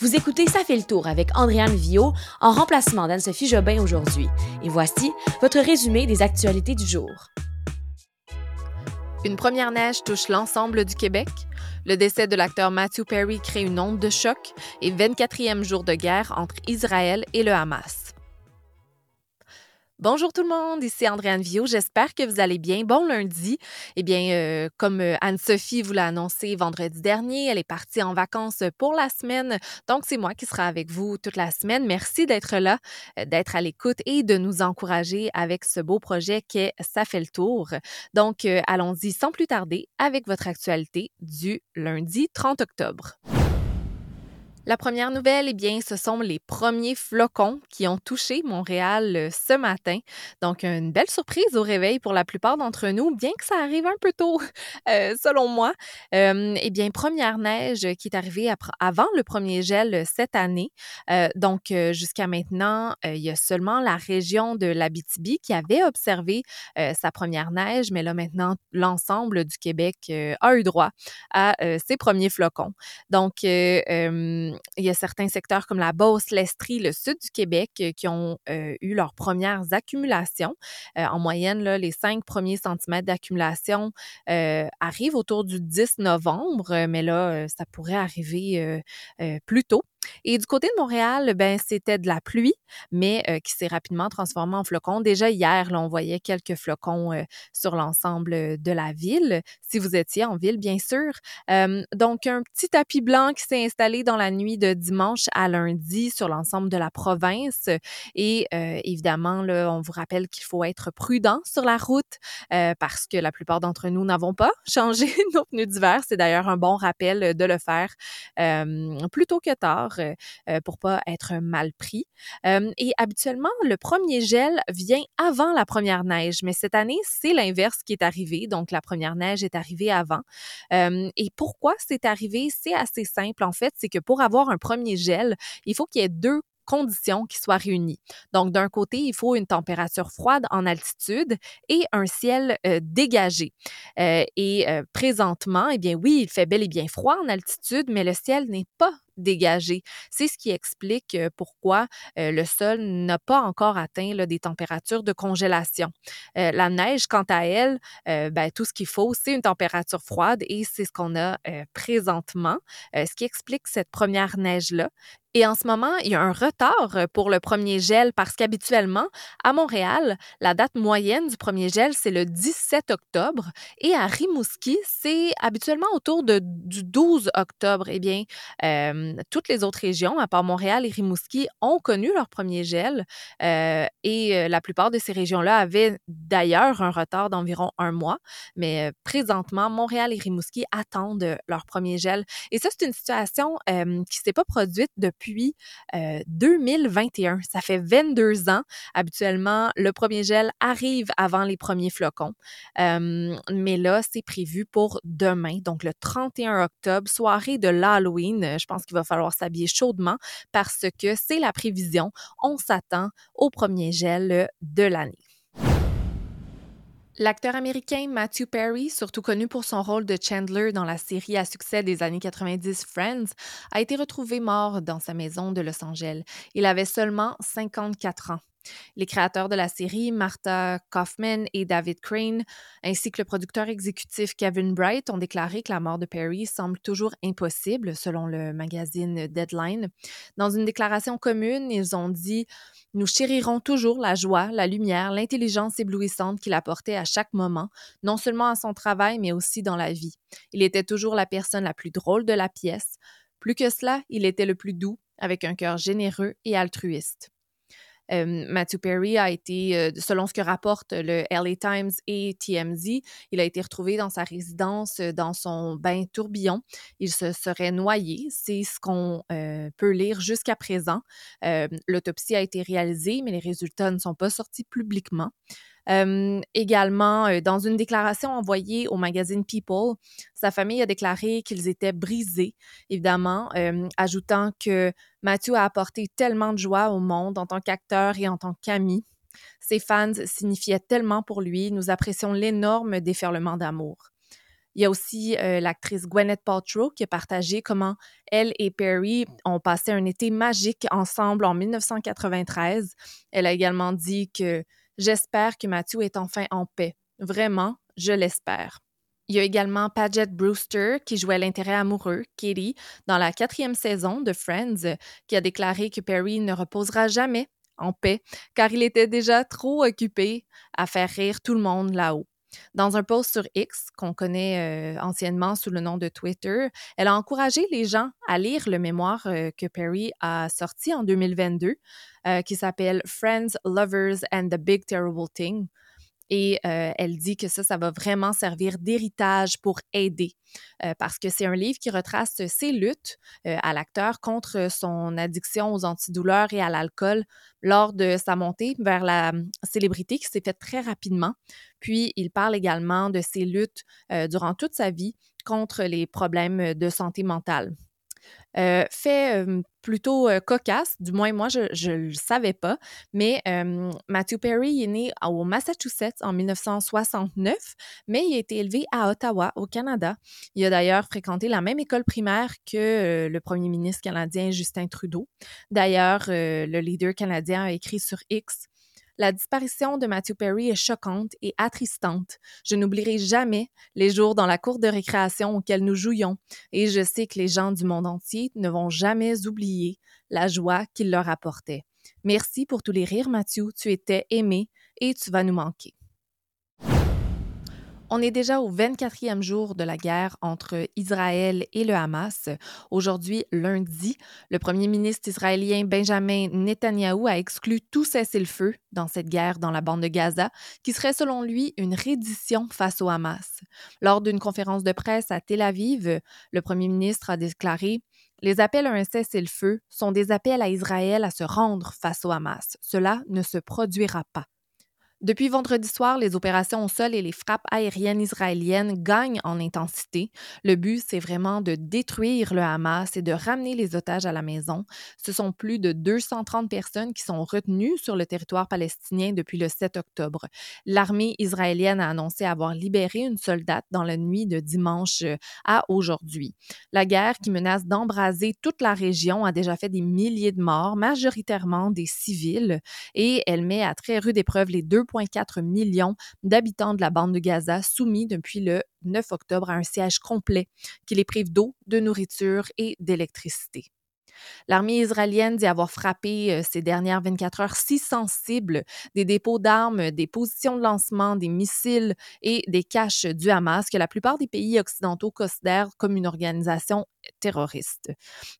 Vous écoutez Ça fait le tour avec Andréane Vio en remplacement d'Anne-Sophie Jobin aujourd'hui. Et voici votre résumé des actualités du jour. Une première neige touche l'ensemble du Québec. Le décès de l'acteur Matthew Perry crée une onde de choc et 24e jour de guerre entre Israël et le Hamas. Bonjour tout le monde, ici Andréane Vio. J'espère que vous allez bien. Bon lundi. Eh bien, euh, comme euh, Anne-Sophie vous l'a annoncé vendredi dernier, elle est partie en vacances pour la semaine. Donc, c'est moi qui sera avec vous toute la semaine. Merci d'être là, euh, d'être à l'écoute et de nous encourager avec ce beau projet qu'est Ça fait le tour. Donc, allons-y sans plus tarder avec votre actualité du lundi 30 octobre. La première nouvelle, eh bien, ce sont les premiers flocons qui ont touché Montréal euh, ce matin. Donc, une belle surprise au réveil pour la plupart d'entre nous, bien que ça arrive un peu tôt, euh, selon moi. eh bien, première neige qui est arrivée avant le premier gel cette année. Euh, donc, jusqu'à maintenant, il y a seulement la région de l'Abitibi qui avait observé sa première neige, mais là, maintenant, l'ensemble du Québec a eu droit à ses premiers flocons. Donc, il y a certains secteurs comme la Beauce, l'Estrie, le sud du Québec euh, qui ont euh, eu leurs premières accumulations. Euh, en moyenne, les cinq premiers centimètres d'accumulation arrivent autour du 10 novembre, mais là, ça pourrait arriver plus tôt. Et du côté de Montréal, ben c'était de la pluie, mais euh, qui s'est rapidement transformée en flocons. Déjà hier, on voyait quelques flocons euh, sur l'ensemble de la ville, si vous étiez en ville, bien sûr. donc, un petit tapis blanc qui s'est installé dans la nuit de dimanche à lundi sur l'ensemble de la province. Et euh, évidemment, là, on vous rappelle qu'il faut être prudent sur la route parce que la plupart d'entre nous n'avons pas changé nos pneus d'hiver. C'est d'ailleurs un bon rappel de le faire plus tôt que tard pour euh, pour pas être mal pris. et habituellement, le premier gel vient avant la première neige, mais cette année, c'est l'inverse qui est arrivé. Donc, la première neige est arrivée avant. et pourquoi c'est arrivé? C'est assez simple, en fait. C'est que pour avoir un premier gel, il faut qu'il y ait deux conditions qui soient réunies. Donc, d'un côté, il faut une température froide en altitude et un ciel euh, dégagé. Euh, et présentement, eh bien oui, il fait bel et bien froid en altitude, mais le ciel n'est pas dégagé. C'est ce qui explique pourquoi le sol n'a pas encore atteint des températures de congélation. la neige, quant à elle, ben, tout ce qu'il faut, c'est une température froide et c'est ce qu'on a présentement, ce qui explique cette première neige-là. Et en ce moment, il y a un retard pour le premier gel parce qu'habituellement, à Montréal, la date moyenne du premier gel, c'est le 17 octobre et à Rimouski, c'est habituellement autour du 12 octobre. Eh bien, toutes les autres régions, à part Montréal et Rimouski, ont connu leur premier gel. Euh, et euh, la plupart de ces régions-là avaient d'ailleurs un retard d'environ un mois. Mais euh, présentement, Montréal et Rimouski attendent leur premier gel. Et ça, c'est une situation qui ne s'est pas produite depuis 2021. Ça fait 22 ans. Habituellement, le premier gel arrive avant les premiers flocons. mais là, c'est prévu pour demain, donc le 31 octobre, soirée de l'Halloween. Je pense qu'il va falloir s'habiller chaudement parce que c'est la prévision. On s'attend au premier gel de l'année. L'acteur américain Matthew Perry, surtout connu pour son rôle de Chandler dans la série à succès des années 90 Friends, a été retrouvé mort dans sa maison de Los Angeles. Il avait seulement 54 ans. Les créateurs de la série, Martha Kaufman et David Crane, ainsi que le producteur exécutif Kevin Bright, ont déclaré que la mort de Perry semble toujours impossible, selon le magazine Deadline. Dans une déclaration commune, ils ont dit Nous chérirons toujours la joie, la lumière, l'intelligence éblouissante qu'il apportait à chaque moment, non seulement à son travail, mais aussi dans la vie. Il était toujours la personne la plus drôle de la pièce. Plus que cela, il était le plus doux, avec un cœur généreux et altruiste. Matthew Perry a été, selon ce que rapportent le LA Times et TMZ, il a été retrouvé dans sa résidence, dans son bain tourbillon. Il se serait noyé. C'est ce qu'on peut lire jusqu'à présent. L'autopsie a été réalisée, mais les résultats ne sont pas sortis publiquement également, dans une déclaration envoyée au magazine People, sa famille a déclaré qu'ils étaient brisés, évidemment, ajoutant que Matthew a apporté tellement de joie au monde en tant qu'acteur et en tant qu'ami. Ses fans signifiaient tellement pour lui. Nous apprécions l'énorme déferlement d'amour. Il y a aussi l'actrice Gwyneth Paltrow qui a partagé comment elle et Perry ont passé un été magique ensemble en 1993. Elle a également dit que j'espère que Matthew est enfin en paix. Vraiment, je l'espère. Il y a également Paget Brewster qui jouait l'intérêt amoureux, Katie, dans la quatrième saison de Friends, qui a déclaré que Perry ne reposera jamais en paix car il était déjà trop occupé à faire rire tout le monde là-haut. Dans un post sur X, qu'on connaît euh, anciennement sous le nom de Twitter, elle a encouragé les gens à lire le mémoire euh, que Perry a sorti en 2022, euh, qui s'appelle Friends, Lovers and the Big Terrible Thing. Et elle dit que ça, ça va vraiment servir d'héritage pour aider, parce que c'est un livre qui retrace ses luttes à l'acteur contre son addiction aux antidouleurs et à l'alcool lors de sa montée vers la hum, célébrité qui s'est faite très rapidement. Puis, il parle également de ses luttes durant toute sa vie contre les problèmes de santé mentale. Euh, fait plutôt cocasse, du moins moi je ne le savais pas, mais Matthew Perry est né au Massachusetts en 1969, mais il a été élevé à Ottawa, au Canada. Il a d'ailleurs fréquenté la même école primaire que le premier ministre canadien Justin Trudeau. D'ailleurs, le leader canadien a écrit sur X la disparition de Matthew Perry est choquante et attristante. Je n'oublierai jamais les jours dans la cour de récréation auxquels nous jouions, et je sais que les gens du monde entier ne vont jamais oublier la joie qu'il leur apportait. Merci pour tous les rires, Matthew. Tu étais aimé et tu vas nous manquer. On est déjà au 24e jour de la guerre entre Israël et le Hamas. Aujourd'hui, lundi, le premier ministre israélien Benjamin Netanyahou a exclu tout cessez-le-feu dans cette guerre dans la bande de Gaza, qui serait selon lui une reddition face au Hamas. Lors d'une conférence de presse à Tel Aviv, le premier ministre a déclaré les appels à un cessez-le-feu sont des appels à Israël à se rendre face au Hamas. Cela ne se produira pas. Depuis vendredi soir, les opérations au sol et les frappes aériennes israéliennes gagnent en intensité. Le but, c'est vraiment de détruire le Hamas et de ramener les otages à la maison. Ce sont plus de 230 personnes qui sont retenues sur le territoire palestinien depuis le 7 octobre. L'armée israélienne a annoncé avoir libéré une soldate dans la nuit de dimanche euh, à aujourd'hui. La guerre qui menace d'embraser toute la région a déjà fait des milliers de morts, majoritairement des civils, et elle met à très rude épreuve les deux 2,4 millions d'habitants de la bande de Gaza soumis depuis le 9 octobre à un siège complet qui les prive d'eau, de nourriture et d'électricité. L'armée israélienne dit avoir frappé euh, ces dernières 24 heures six sensibles des dépôts d'armes, des positions de lancement, des missiles et des caches du Hamas que la plupart des pays occidentaux considèrent comme une organisation terroriste.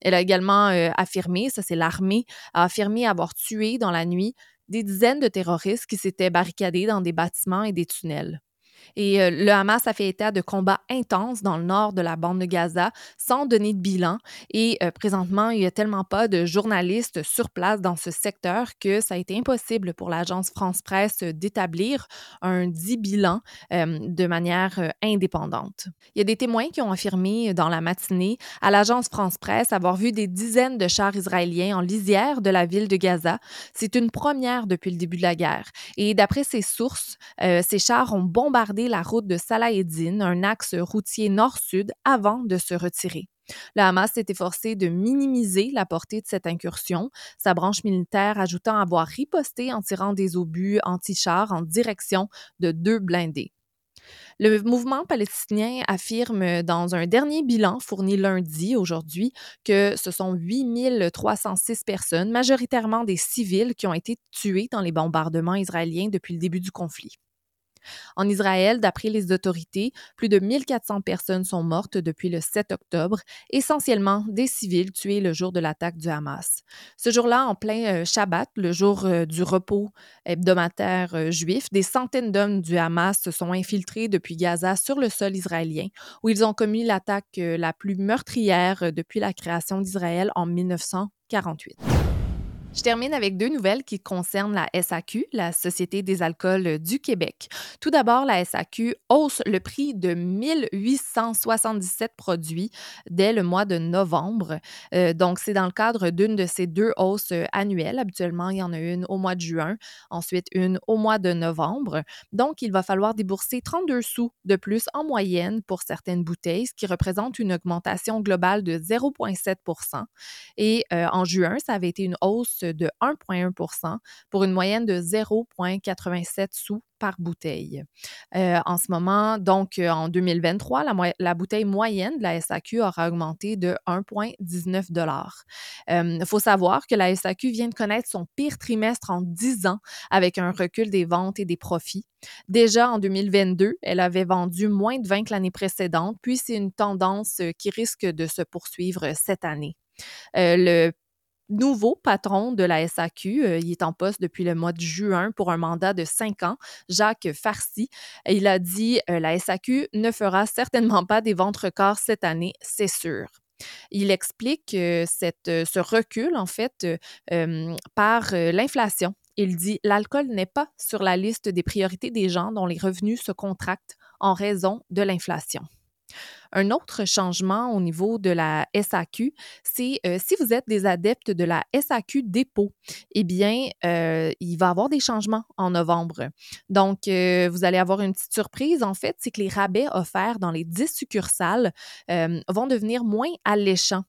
Elle a également euh, affirmé, ça c'est l'armée, a affirmé avoir tué dans la nuit des dizaines de terroristes qui s'étaient barricadés dans des bâtiments et des tunnels. Et euh, le Hamas a fait état de combats intenses dans le nord de la bande de Gaza sans donner de bilan. Et euh, présentement, il n'y a tellement pas de journalistes sur place dans ce secteur que ça a été impossible pour l'agence France-Presse d'établir un dit bilan euh, de manière indépendante. Il y a des témoins qui ont affirmé dans la matinée à l'agence France-Presse avoir vu des dizaines de chars israéliens en lisière de la ville de Gaza. C'est une première depuis le début de la guerre. Et d'après ces sources, ces chars ont bombardé la route de Salah un axe routier nord-sud, avant de se retirer. Le Hamas s'est efforcé de minimiser la portée de cette incursion, sa branche militaire ajoutant avoir riposté en tirant des obus anti-chars en direction de deux blindés. Le mouvement palestinien affirme dans un dernier bilan fourni lundi, aujourd'hui, que ce sont 8306 personnes, majoritairement des civils, qui ont été tués dans les bombardements israéliens depuis le début du conflit. En Israël, d'après les autorités, plus de 1400 personnes sont mortes depuis le 7 octobre, essentiellement des civils tués le jour de l'attaque du Hamas. Ce jour-là, en plein euh, Shabbat, le jour euh, du repos hebdomadaire euh, juif, des centaines d'hommes du Hamas se sont infiltrés depuis Gaza sur le sol israélien, où ils ont commis l'attaque la plus meurtrière depuis la création d'Israël en 1948. Je termine avec deux nouvelles qui concernent la SAQ, la Société des alcools du Québec. Tout d'abord, la SAQ hausse le prix de 1877 produits dès le mois de novembre. Euh, donc, c'est dans le cadre d'une de ces deux hausses annuelles. Habituellement, il y en a une au mois de juin, ensuite une au mois de novembre. Donc, il va falloir débourser 32 sous de plus en moyenne pour certaines bouteilles, ce qui représente une augmentation globale de 0,7% Et euh, en juin, ça avait été une hausse de 1,1% pour une moyenne de 0,87 sous par bouteille. Euh, en ce moment, donc euh, en 2023, la, bouteille moyenne de la SAQ aura augmenté de 1,19 Il faut savoir que la SAQ vient de connaître son pire trimestre en 10 ans avec un recul des ventes et des profits. Déjà en 2022, elle avait vendu moins de vin que l'année précédente, puis c'est une tendance euh, qui risque de se poursuivre cette année. le nouveau patron de la SAQ. Euh, il est en poste depuis le mois de juin pour un mandat de cinq ans, Jacques Farcy. Il a dit euh, la SAQ ne fera certainement pas des ventes records cette année, c'est sûr. Il explique euh, ce recul, en fait, par l'inflation. Il dit L'alcool n'est pas sur la liste des priorités des gens dont les revenus se contractent en raison de l'inflation. Un autre changement au niveau de la SAQ, c'est euh, si vous êtes des adeptes de la SAQ dépôt, eh bien, euh, il va y avoir des changements en novembre. Donc, euh, vous allez avoir une petite surprise, en fait, c'est que les rabais offerts dans les 10 succursales vont devenir moins alléchants.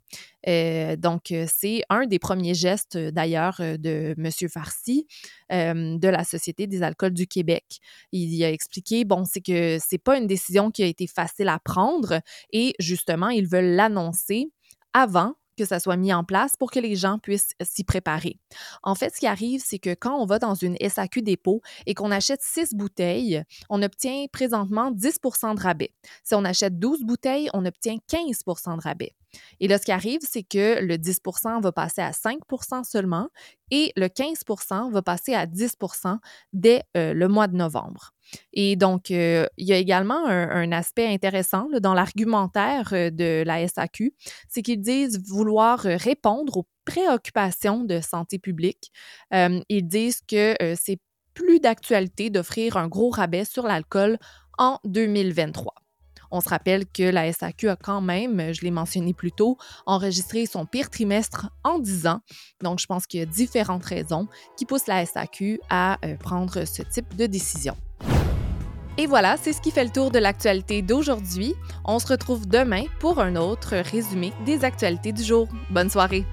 donc, c'est un des premiers gestes, d'ailleurs, de M. Farcy de la Société des alcools du Québec. Il a expliqué, bon, c'est que c'est pas une décision qui a été facile à prendre, et justement, ils veulent l'annoncer avant que ça soit mis en place pour que les gens puissent s'y préparer. En fait, ce qui arrive, c'est que quand on va dans une SAQ dépôt et qu'on achète 6 bouteilles, on obtient présentement 10% de rabais. Si on achète 12 bouteilles, on obtient 15% de rabais. Et là, ce qui arrive, c'est que le 10% va passer à 5% seulement et le 15% va passer à 10% dès euh, le mois de novembre. Et donc, euh, il y a également un, aspect intéressant dans l'argumentaire euh, de la SAQ, c'est qu'ils disent vouloir répondre aux préoccupations de santé publique. ils disent que c'est plus d'actualité d'offrir un gros rabais sur l'alcool en 2023. On se rappelle que la SAQ a quand même, je l'ai mentionné plus tôt, enregistré son pire trimestre en 10 ans. Donc, je pense qu'il y a différentes raisons qui poussent la SAQ à euh, prendre ce type de décision. Et voilà, c'est ce qui fait le tour de l'actualité d'aujourd'hui. On se retrouve demain pour un autre résumé des actualités du jour. Bonne soirée!